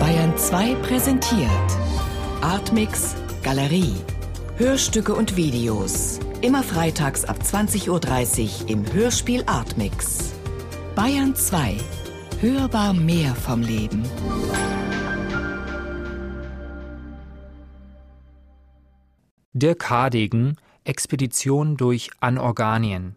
Bayern 2 präsentiert Artmix Galerie. Hörstücke und Videos. Immer freitags ab 20.30 Uhr im Hörspiel Artmix. Bayern 2. Hörbar mehr vom Leben. Dirk Hardegen Expedition durch Anorganien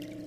Mm-hmm.